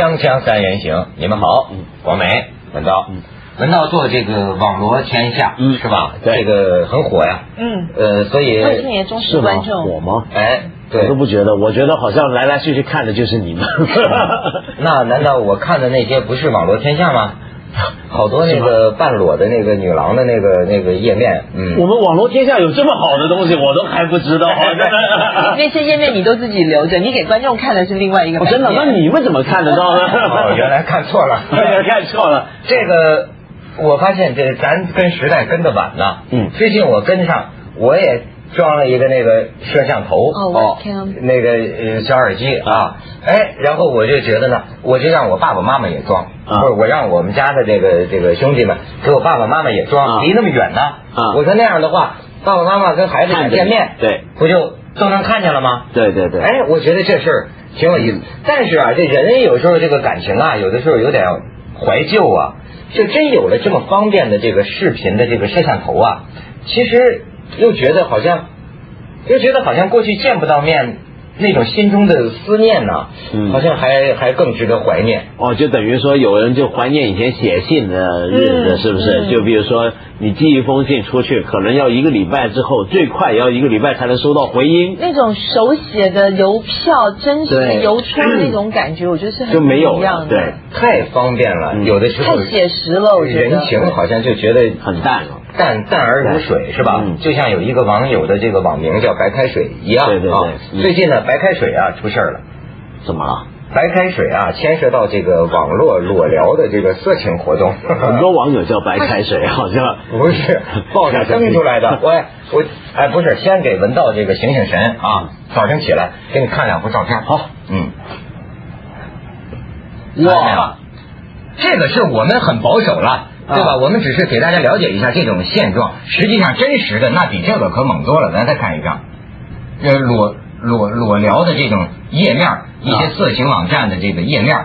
锵锵三人行，你们好，嗯，广美、文道，嗯文道做这个网罗天下，嗯是吧？对这个很火呀，嗯，呃，所以他是你的忠实观？众。火吗？哎，对我都，不觉得，我觉得好像来来去去看的就是你们。那难道我看的那些不是网罗天下吗？好多那个半裸的那个女郎的那个那个页面，嗯，我们网络天下有这么好的东西，我都还不知道。那些页面你都自己留着，你给观众看的是另外一个哦。真的？那你们怎么看得到呢？哦，原来看错了，看错了。这个我发现这咱跟时代跟的晚呢。嗯最近我跟上，我也装了一个那个摄像头。哦那个呃小耳机啊，哎，然后我就觉得呢，我就让我爸爸妈妈也装，啊不是我让我们家的这个这个兄弟们给我爸爸妈妈也装，啊离那么远呢。啊我说那样的话，爸爸妈妈跟孩子想见面，对不就都能看见了吗？对对对。哎，我觉得这事儿挺有意思。但是啊，这人有时候这个感情啊，有的时候有点怀旧啊。就真有了这么方便的这个视频的这个摄像头啊，其实又觉得好像，又觉得好像过去见不到面那种心中的思念呢、嗯好像还还更值得怀念。哦，就等于说有人就怀念以前写信的日子，嗯是不是？嗯就比如说你寄一封信出去，可能要一个礼拜之后，最快也要一个礼拜才能收到回音。那种手写的邮票，真实的邮戳那种感觉，我觉得是很就没有一样的。对，太方便了，嗯有的时候太写实了，我觉得。人情好像就觉得很淡了。淡淡而如水是吧？嗯就像有一个网友的这个网名叫白开水一样。对对对啊嗯最近呢，白开水啊出事儿了。怎么了？白开水啊，牵涉到这个网络裸聊的这个色情活动。很多网友叫白开水，好像不是报上登出来的。喂我哎，不是，先给文道这个醒醒神啊！早晨起来给你看两幅照片。好，嗯，哇，这个是我们很保守了，对吧？我们只是给大家了解一下这种现状，实际上真实的那比这个可猛多了。咱再看一张，呃，裸裸裸聊的这种页面，一些色情网站的这个页面，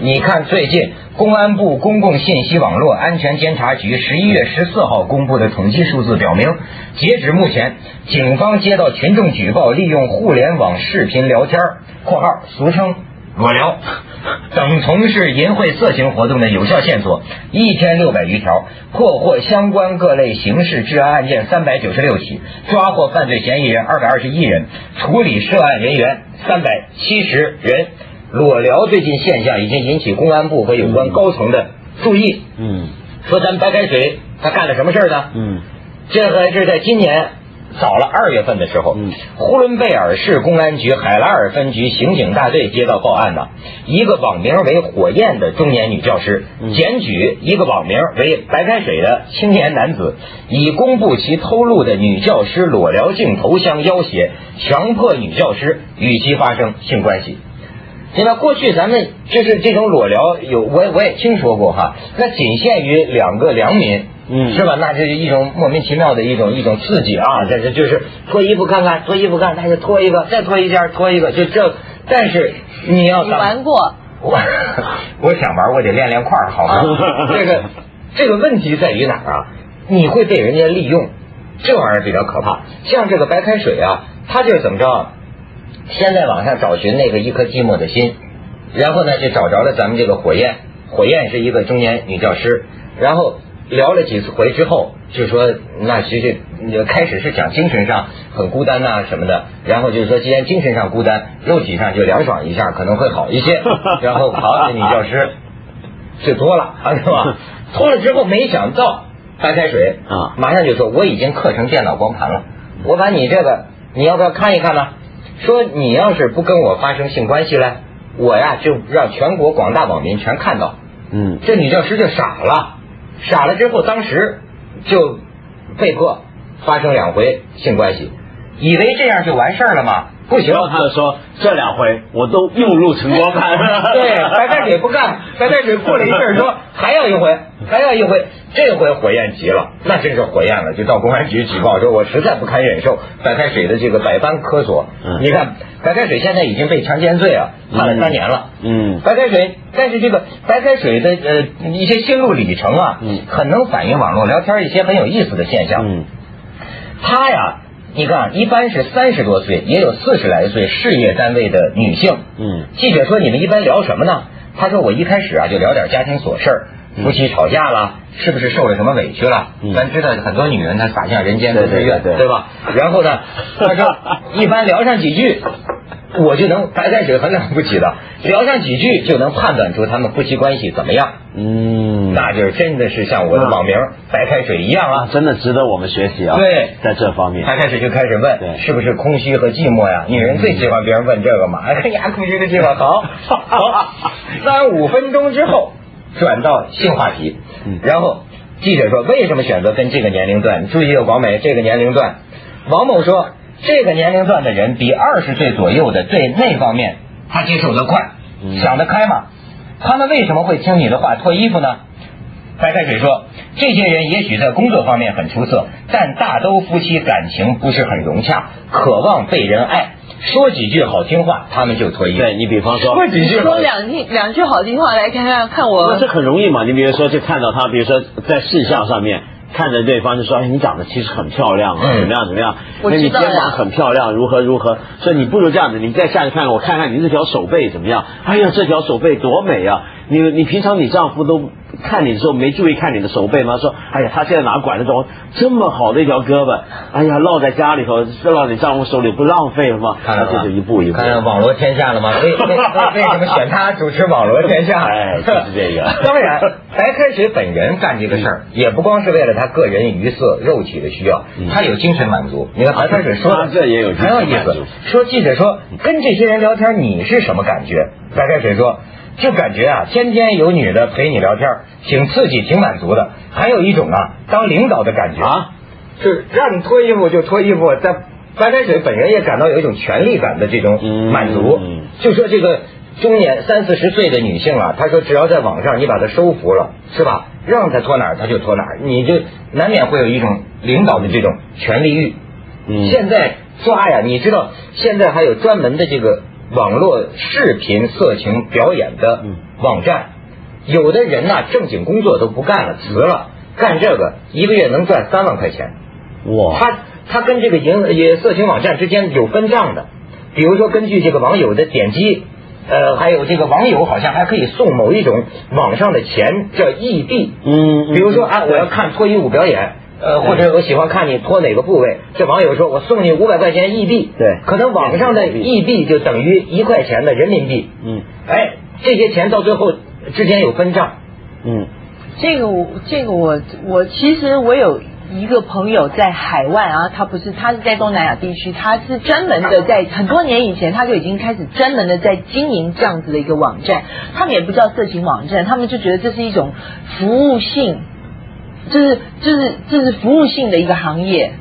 你看最近公安部公共信息网络安全监察局十一月十四号公布的统计数字表明，截止目前，警方接到群众举报，利用互联网视频聊天（括号俗称裸聊） 等从事淫秽色情活动的有效线索一千六百余条，破获相关各类刑事治安案件三百九十六起，抓获犯罪嫌疑人二百二十一人，处理涉案人员三百七十人。裸聊最近现象已经引起公安部和有关高层的注意。嗯说咱们白开水他干了什么事儿呢？嗯这个是在今年早了二月份的时候，嗯呼伦贝尔市公安局海拉尔分局刑警大队接到报案呢，一个网名为“火焰”的中年女教师嗯检举一个网名为“白开水”的青年男子，以公布其偷录的女教师裸聊镜头相要挟，强迫女教师与其发生性关系。对吧？过去咱们就是这种裸聊有，我也我也听说过哈，那仅限于两个良民，嗯是吧？那这是一种莫名其妙的一种一种刺激啊！这这就是脱衣服看看，脱衣服看，那就脱一个，再脱一件，脱一个，就这。但是你要你当玩过？我 我想玩，我得练练块儿，好吗？这个这个问题在于哪儿啊？你会被人家利用，这玩意儿比较可怕。像这个白开水啊，它就是怎么着啊？先在网上找寻那个一颗寂寞的心，然后呢就找着了咱们这个火焰，火焰是一个中年女教师，然后聊了几次回之后，就说那其实呃开始是讲精神上很孤单呐、什么的，然后就是说既然精神上孤单，肉体上就凉爽一下可能会好一些，然后好，这女教师就脱了啊，是吧？脱了之后没想到白开水啊马上就说我已经刻成电脑光盘了，我把你这个你要不要看一看呢？说你要是不跟我发生性关系嘞，我呀就让全国广大网民全看到。嗯这女教师就傻了，傻了之后，当时就被迫发生两回性关系，以为这样就完事儿了吗？不行他就说这两回我都用入成光盘。对，白开水不干，白开水过了一阵儿说还要一回，还要一回，这回火焰急了，那真是火焰了，就到公安局举报说，我实在不堪忍受白开水的这个百般苛索。嗯你看，白开水现在已经被强奸罪啊判了三年了。嗯白开水，但是这个白开水的呃一些心路里程啊，嗯很能反映网络聊天一些很有意思的现象。嗯他呀，你看啊，一般是三十多岁，也有四十来岁事业单位的女性。嗯记者说：“你们一般聊什么呢？他说我一开始啊就聊点家庭琐事儿，夫妻吵架了，是不是受了什么委屈了？嗯咱知道很多女人她洒向人间的恩怨，对对吧？然后呢，他说 一般聊上几句。我就能白开水很了不起的，聊上几句就能判断出他们夫妻关系怎么样，嗯，那就是真的是像我的网名白开水一样啊。真的值得我们学习啊。对。在这方面，白开水就开始问，是不是空虚和寂寞呀？女人最喜欢别人问这个嘛。哎呀，空虚和寂寞，好，好，三五分钟之后转到性话题。嗯，然后记者说为什么选择跟这个年龄段？注意，广美这个年龄段，王某说这个年龄段的人比二十岁左右的对那方面他接受的快，嗯想得开嘛。他们为什么会听你的话脱衣服呢？白开水说，这些人也许在工作方面很出色，但大都夫妻感情不是很融洽，渴望被人爱，说几句好听话，他们就脱衣服。对你比方说，说几句说两句两句好听话来看看看我那这很容易嘛。你比如说，就看到他，比如说在事项上面看着对方，就说：“哎，你长得其实很漂亮啊，嗯怎么样怎么样？我那你肩膀很漂亮，如何如何？所以你不如这样子，你再下去看看，我看看你这条手背怎么样？哎呀，这条手背多美啊！你你平常你丈夫都看你的时候没注意看你的手背吗？说，哎呀，他现在哪管得着这么好的一条胳膊？哎呀，落在家里头，落在你丈夫手里不浪费了吗？看到这就一步一步。看看网络天下了吗？为为什么选他 主持网络天下？哎就是这个 当然，白开水本人干这个事儿，也不光是为了他个人鱼色、肉体的需要嗯，他有精神满足。你看白开水说的这也有很有意思。说记者说跟这些人聊天，你是什么感觉？白开水说。就感觉啊，天天有女的陪你聊天，挺刺激，挺满足的。还有一种啊，当领导的感觉啊，就是让你脱衣服就脱衣服，在白开水本人也感到有一种权力感的这种满足。就说这个中年三四十岁的女性啊，她说只要在网上你把她收服了，是吧？让她脱哪儿她就脱哪儿，你就难免会有一种领导的这种权力欲。嗯现在抓呀，你知道现在还有专门的这个网络视频色情表演的嗯。网站，有的人呐、正经工作都不干了，辞了，干这个一个月能赚三万块钱。哇，他他跟这个营也色情网站之间有分账的，比如说根据这个网友的点击，呃，还有这个网友好像还可以送某一种网上的钱叫异币，嗯，嗯。比如说啊，我要看脱衣舞表演。呃，或者我喜欢看你脱哪个部位，这网友说我送你五百块钱硬币，对。可能网上的硬币就等于一块钱的人民币，嗯。哎，这些钱到最后之间有分账，嗯。这个我这个我我其实我有一个朋友在海外啊，他不是他是在东南亚地区，他是专门的在很多年以前他就已经开始专门的在经营这样子的一个网站，他们也不叫色情网站，他们就觉得这是一种服务性，就是就是这是服务性的一个行业。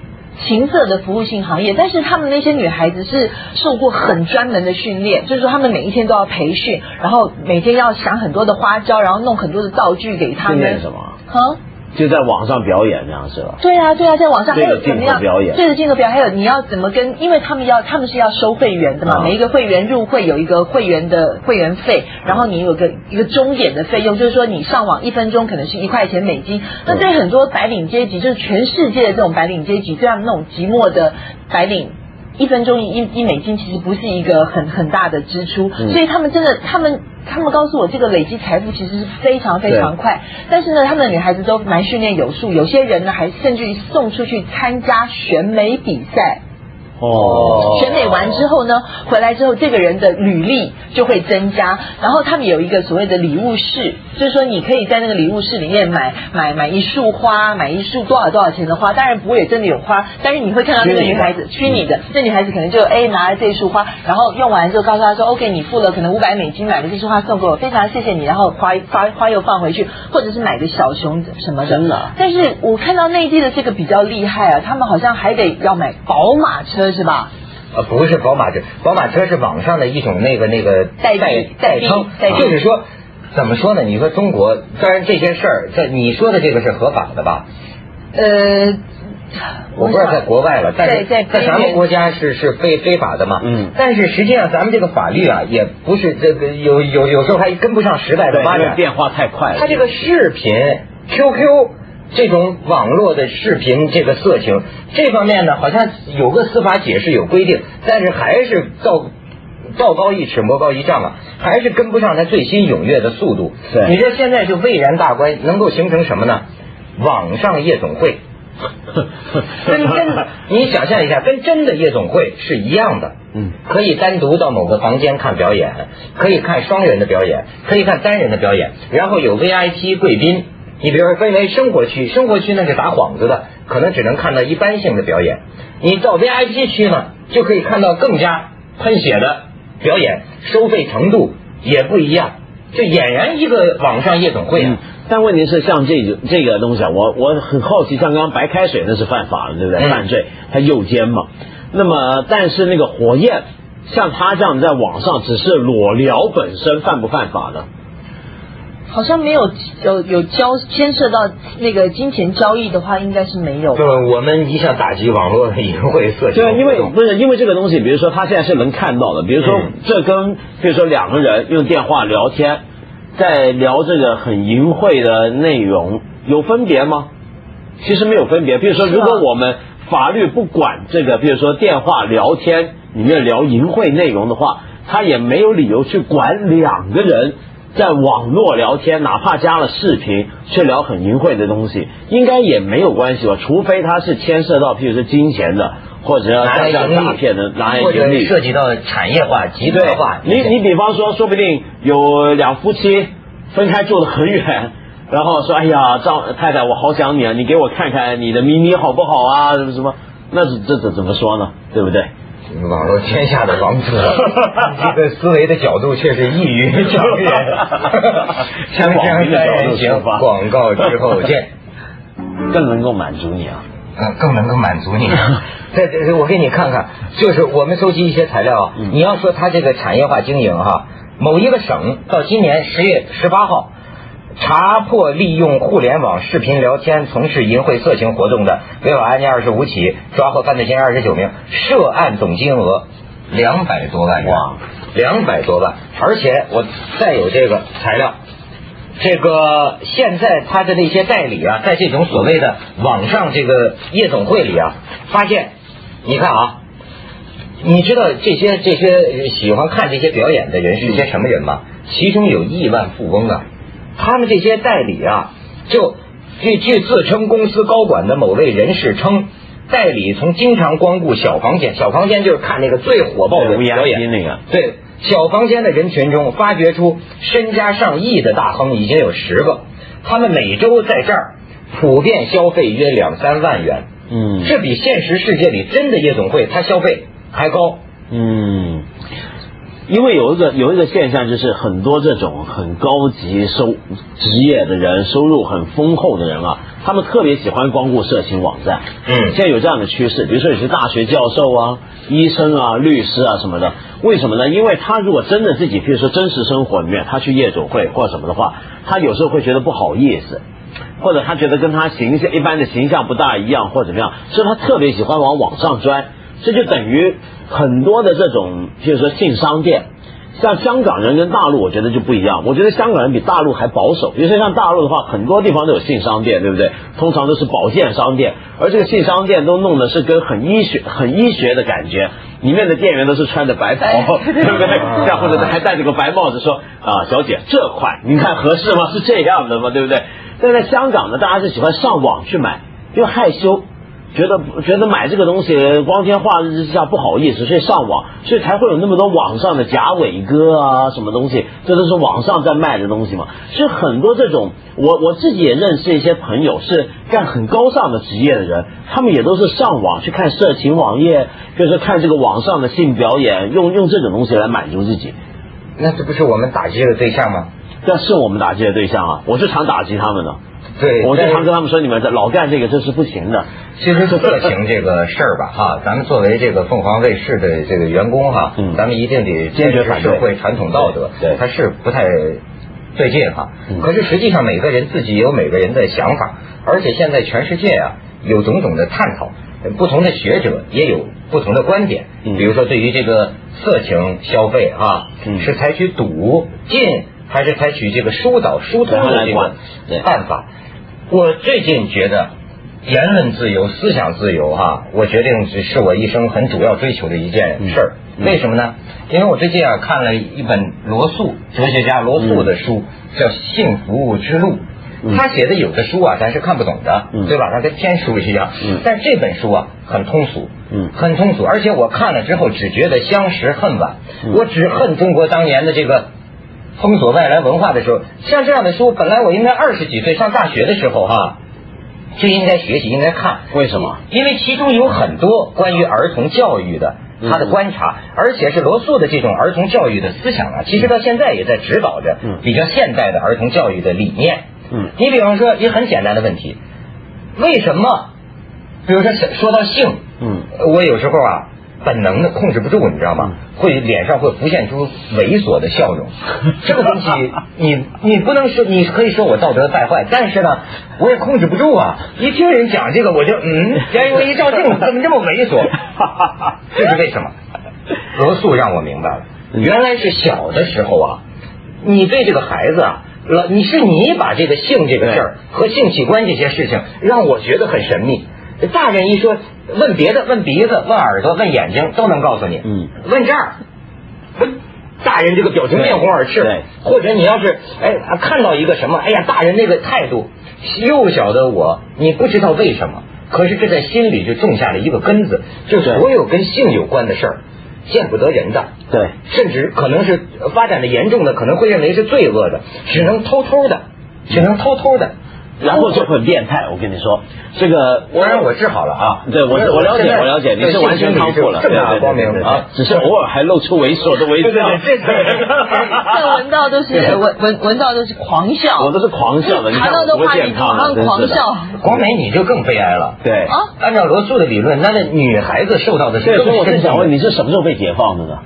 情色的服务性行业，但是他们那些女孩子是受过很专门的训练，就是说他们每一天都要培训，然后每天要想很多的花招，然后弄很多的道具给他们。训练什么？啊？就在网上表演这样是吧？对啊，对啊，在网上还有怎么样？表演。对着镜头表演，还有你要怎么跟，因为他们要他们是要收会员的嘛，啊。每一个会员入会有一个会员的会员费，然后你有个一个终点的费用，就是说你上网一分钟可能是一块钱美金，那对很多白领阶级，就是全世界的这种白领阶级，这样那种寂寞的白领。一分钟一一美金其实不是一个很很大的支出，嗯。所以他们真的，他们他们告诉我，这个累积财富其实是非常非常快。但是呢，他们的女孩子都蛮训练有素，有些人呢还甚至于送出去参加选美比赛。哦。选美完之后呢，回来之后这个人的履历就会增加，然后他们有一个所谓的礼物室，就是说你可以在那个礼物室里面买买买一束花，买一束多少多少钱的花，当然不会真的有花，但是你会看到那个女孩子虚拟的，这女孩子可能就哎拿了这束花，然后用完之后告诉她说 OK，你付了可能五百美金买了这束花送给我，非常谢谢你，然后花花花又放回去，或者是买个小熊什么的，真的啊。但是我看到内地的这个比较厉害啊，他们好像还得要买宝马车是吧？呃，不是宝马车，宝马车是网上的一种那个那个代代代称就是说，怎么说呢？你说中国，当然这些事儿，在你说的这个是合法的吧？呃，我不知道在国外了，但是在在在咱们国家是是非非法的嘛。嗯但是实际上咱们这个法律啊，也不是这个有有有时候还跟不上时代的，发展。变化太快了。它这个视频 QQ 这种网络的视频这个色情这方面呢，好像有个司法解释有规定，但是还是到道高一尺，魔高一丈啊，还是跟不上它最新踊跃的速度。对你说现在就蔚然大观，能够形成什么呢？网上夜总会。跟真的，你想象一下，跟真的夜总会是一样的。嗯，可以单独到某个房间看表演，可以看双人的表演，可以看单人的表演，然后有 VIP 贵宾。你比如说分为生活区，生活区那是打幌子的，可能只能看到一般性的表演。你到 VIP 区呢，就可以看到更加喷血的表演，收费程度也不一样，这俨然一个网上夜总会啊。嗯但问题是，像这个这个东西啊，我我很好奇，像刚刚白开水那是犯法的，对不对？嗯犯罪，他诱奸嘛。那么，但是那个火焰，像他这样在网上只是裸聊本身，犯不犯法呢？好像没有有有交牵涉到那个金钱交易的话，应该是没有。对，我们一向打击网络的淫秽色情对啊，因为不是因为这个东西，比如说他现在是能看到的，比如说嗯这跟比如说两个人用电话聊天，在聊这个很淫秽的内容，有分别吗？其实没有分别。比如说，如果我们法律不管这个，比如说电话聊天里面聊淫秽内容的话，他也没有理由去管两个人。在网络聊天，哪怕加了视频，却聊很淫秽的东西，应该也没有关系吧？除非他是牵涉到，譬如说金钱的，或者拿来像诈骗的，拿来或者盈利。涉及到产业化、集对团化。你你比方说，说不定有两夫妻分开住的很远，然后说，哎呀，张太太，我好想你啊，你给我看看你的咪咪好不好啊？什么什么？那是这怎怎么说呢？对不对？网络天下的王子，这个思维的角度却是异于常人。锵锵三人行，广告之后见。更能够满足你啊！呃，更能够满足你。在这，我给你看看，就是我们收集一些材料啊。嗯你要说它这个产业化经营哈，某一个省到今年十月十八号，查破利用互联网视频聊天从事淫秽色情活动的违法案件二十五起，抓获犯罪嫌疑二十九名，涉案总金额两百多万元。哇，两百多万！而且我再有这个材料。这个现在他的那些代理啊，在这种所谓的网上这个夜总会里啊，发现，你看啊，你知道这些这些喜欢看这些表演的人是些什么人吗？其中有亿万富翁啊，他们这些代理啊，就据据自称公司高管的某位人士称，代理从经常光顾小房间，小房间就是看那个最火爆的对表演。那个。对，小房间的人群中发掘出身家上亿的大亨已经有十个，他们每周在这儿普遍消费约两三万元，嗯。这比现实世界里真的夜总会他消费还高。嗯，因为有一个有一个现象，就是很多这种很高级收职业的人，收入很丰厚的人啊，他们特别喜欢光顾色情网站。嗯现在有这样的趋势，比如说有些大学教授啊、医生啊、律师啊什么的，为什么呢？因为他如果真的自己，比如说真实生活里面，他去夜总会或者什么的话，他有时候会觉得不好意思。或者他觉得跟他形象一般的形象不大一样，或者怎么样，所以他特别喜欢往网上钻。这就等于很多的这种，就是说性商店，像香港人跟大陆，我觉得就不一样。我觉得香港人比大陆还保守。比如说像大陆的话，很多地方都有性商店，对不对？通常都是保健商店，而这个性商店都弄的是跟很医学、很医学的感觉，里面的店员都是穿着白袍，对不对？像或者还戴着个白帽子说啊，小姐这款您看合适吗？是这样的吗？对不对？但在香港呢，大家是喜欢上网去买，因为害羞。觉得觉得买这个东西光天化日之下不好意思，所以上网，所以才会有那么多网上的假伟哥啊，什么东西，这都是网上在卖的东西嘛。所以很多这种，我我自己也认识一些朋友是干很高尚的职业的人，他们也都是上网去看色情网页，就是看这个网上的性表演，用用这种东西来满足自己。那这不是我们打击的对象吗？这是我们打击的对象啊，我是常打击他们的。对，我是常跟他们说，你们这老干这个这是不行的。其实是色情这个事儿吧，哈，咱们作为这个凤凰卫视的这个员工哈，嗯咱们一定得坚决反对社会传统道德，对对它是不太对劲哈。嗯可是实际上每个人自己有每个人的想法，而且现在全世界啊有种种的探讨，不同的学者也有不同的观点。嗯比如说对于这个色情消费啊，嗯是采取赌禁还是采取这个疏导疏通的这个办法？我最近觉得言论自由、思想自由，哈，我决定是是我一生很主要追求的一件事儿。为什么呢？因为我最近啊看了一本罗素哲学家罗素的书，叫《幸福之路》。他写的有的书啊，咱是看不懂的，对吧？他跟天书一样。但这本书啊，很通俗，很通俗。而且我看了之后，只觉得相识恨晚。我只恨中国当年的这个封锁外来文化的时候，像这样的书，本来我应该二十几岁上大学的时候哈，就应该学习，应该看。为什么？因为其中有很多关于儿童教育的他的观察，而且是罗素的这种儿童教育的思想啊，其实到现在也在指导着比较现代的儿童教育的理念。嗯，你比方说一个很简单的问题，为什么？比如说说到性，嗯，我有时候啊本能的控制不住，你知道吗？会脸上会浮现出猥琐的笑容。这个东西，你你不能说，你可以说我道德败坏，但是呢，我也控制不住啊。一听人讲这个，我就嗯，我一照镜子 怎么这么猥琐？这是为什么？罗素让我明白了，原来是小的时候啊，你对这个孩子啊。老，你是你把这个性这个事儿和性器官这些事情让我觉得很神秘。大人一说问别的，问鼻子、问耳朵、问眼睛都能告诉你。嗯，问这儿，大人这个表情面红耳赤。对，或者你要是哎看到一个什么，哎呀，大人那个态度，幼小的我你不知道为什么，可是这在心里就种下了一个根子，就所有跟性有关的事儿。见不得人的，对，甚至可能是发展的严重的，可能会认为是罪恶的，只能偷偷的，只能偷偷的。然后就很变态，我跟你说，这个当然我治好了啊，对我我了解我了解，你是完全康复了，正大光明啊，只是偶尔还露出猥琐的微笑。对对对，这闻到都是 闻闻闻到都是狂笑，我都是狂笑的，你看到多健康啊，狂笑。光美你就更悲哀了，对啊，按照罗素的理论，那那女孩子受到的是所以我正想问，你是什么时候被解放的呢？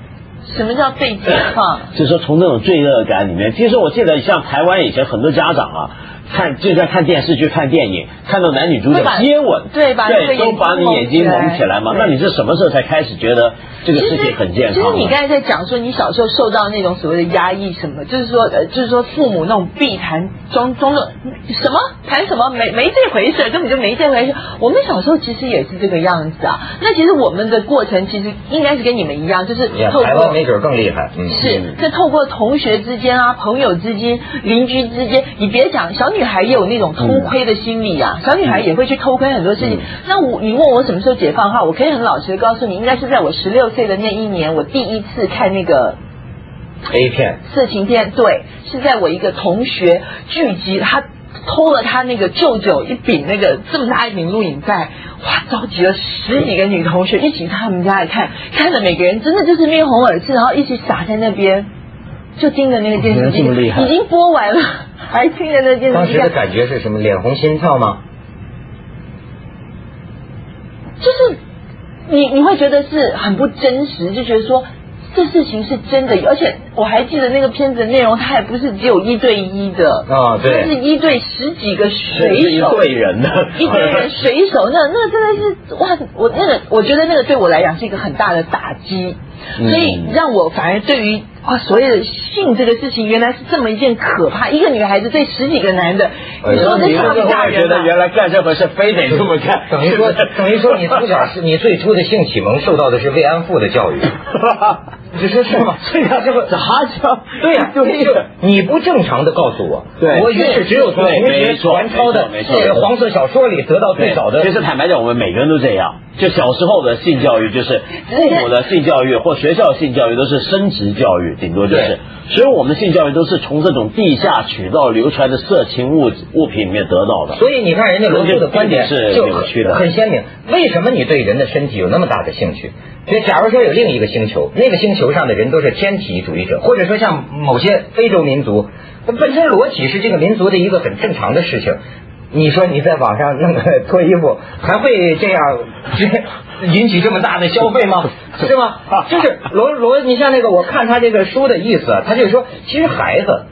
什么叫被解放？就是说从那种罪恶感里面，其实我记得像台湾以前很多家长啊。看就像看电视剧、看电影，看到男女主角接吻，对吧？对，都把你眼睛蒙起来嘛。那你是什么时候才开始觉得这个世界很健康？其实你刚才在讲说，你小时候受到那种所谓的压抑，什么？就是说，呃，就是说父母那种避谈中中的什么谈什么没没这回事，根本就没这回事。我们小时候其实也是这个样子啊。那其实我们的过程其实应该是跟你们一样，就是透过没准更厉害，是是透过同学之间啊、朋友之间、邻居之间，你别讲小女。女孩也有那种偷窥的心理啊，小女孩也会去偷窥很多事情。那我你问我什么时候解放的话，我可以很老实的告诉你，应该是在我十六岁的那一年，我第一次看那个 A 片色情片。对，是在我一个同学聚集，他偷了他那个舅舅一柄那个这么大一柄录影带，哇，召集了十几个女同学一起到他们家来看，看的每个人真的就是面红耳赤，然后一起傻在那边。就盯着那个电视机，已经播完了，还盯着那电视机。当时的感觉是什么？脸红心跳吗？就是你你会觉得是很不真实，就觉得说这事情是真的，而且我还记得那个片子内容，它也不是只有一对一的啊，对，是一对十几个水手，一对人的，一对人水手，那那真的是哇！我那个我觉得那个对我来讲是一个很大的打击，所以让我反而对于。啊，所谓的性这个事情，原来是这么一件可怕。一个女孩子对十几个男的，你说这吓不吓人？觉得原来干这回事非得这么干，等于说等于说你从小是你最初的性启蒙受到的是慰安妇的教育，你说是吗？对呀，这个咋教？对呀，就这个你不正常的告诉我，对，我于是只有从同学传抄的这个黄色小说里得到最早的。其实坦白讲，我们每个人都这样。就小时候的性教育，就是父母的性教育或学校性教育都是生殖教育，顶多就是。所以我们的性教育都是从这种地下渠道流传的色情物物品里面得到的。所以你看，人家罗素的观点是扭曲的，很鲜明。为什么你对人的身体有那么大的兴趣？就假如说有另一个星球，那个星球上的人都是天体主义者，或者说像某些非洲民族，本身裸体是这个民族的一个很正常的事情。你说你在网上弄个脱衣服，还会这样引起这么大的消费吗？是吗？就是罗罗，你像那个，我看他这个书的意思，他就是说，其实孩子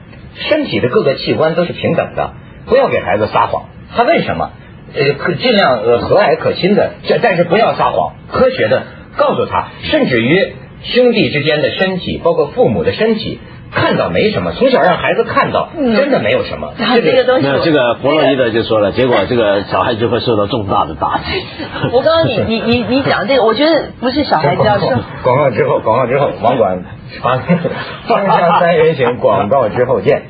身体的各个器官都是平等的，不要给孩子撒谎。他为什么？呃，可尽量呃和蔼可亲的，这但是不要撒谎，科学的告诉他，甚至于兄弟之间的身体，包括父母的身体。看到没什么，从小让孩子看到，真的没有什么。然后这个东西，那这个弗洛伊德就说了，结果这个小孩就会受到重大的打击。我告诉你，你你你讲这个，我觉得不是小孩子要受。广告之后，广告之后，网管发放下三人行，广告之后见。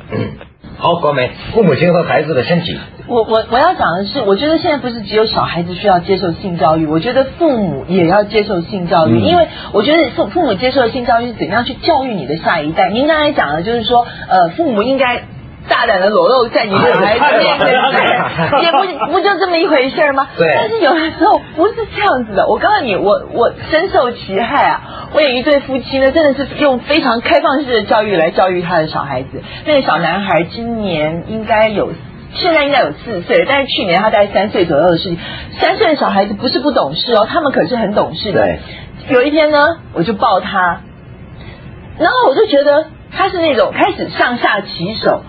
好，国美，父母亲和孩子的身体。我我我要讲的是，我觉得现在不是只有小孩子需要接受性教育，我觉得父母也要接受性教育，因为我觉得父父母接受性教育是怎样去教育你的下一代。您刚才讲的就是说，呃，父母应该。大胆的裸露在你的孩子面前，也不不就这么一回事吗？对。但是有的时候不是这样子的。我告诉你，我我深受其害啊！我有一对夫妻呢，真的是用非常开放式的教育来教育他的小孩子。那个小男孩今年应该有，现在应该有四岁，但是去年他大概三岁左右的事情。三岁的小孩子不是不懂事哦，他们可是很懂事的。对。有一天呢，我就抱他，然后我就觉得他是那种开始上下其手。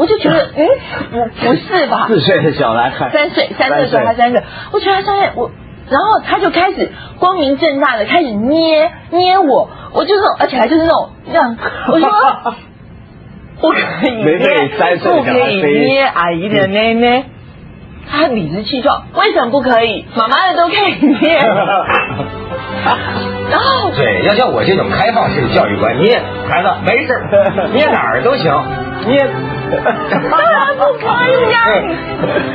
我就觉得，嗯，不不是吧？四岁的小男孩，三岁，三岁的时候他三岁，我觉得他三岁，我，然后他就开始光明正大的开始捏捏我，我就那种，而且还就是那种这样，我说 不可以捏，不可以捏阿姨的捏捏，他理直气壮，为什么不可以？妈妈的都可以捏，然后对，要像我这种开放式的教育观，捏孩子没事，捏哪儿都行，捏。当然不可以呀！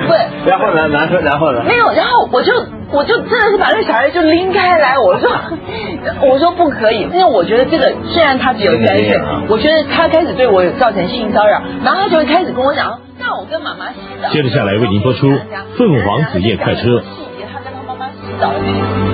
不，然后呢？然后然后呢？没有，然后我就我就真的是把那个小孩就拎开来，我说 我说不可以，因为我觉得这个虽然他只有三岁，我觉得他开始对我有造成性骚扰，然后他就会开始跟我讲，那我跟妈妈洗澡。接着下来为您播出《凤凰子夜快车》。细节，他跟他妈妈洗澡。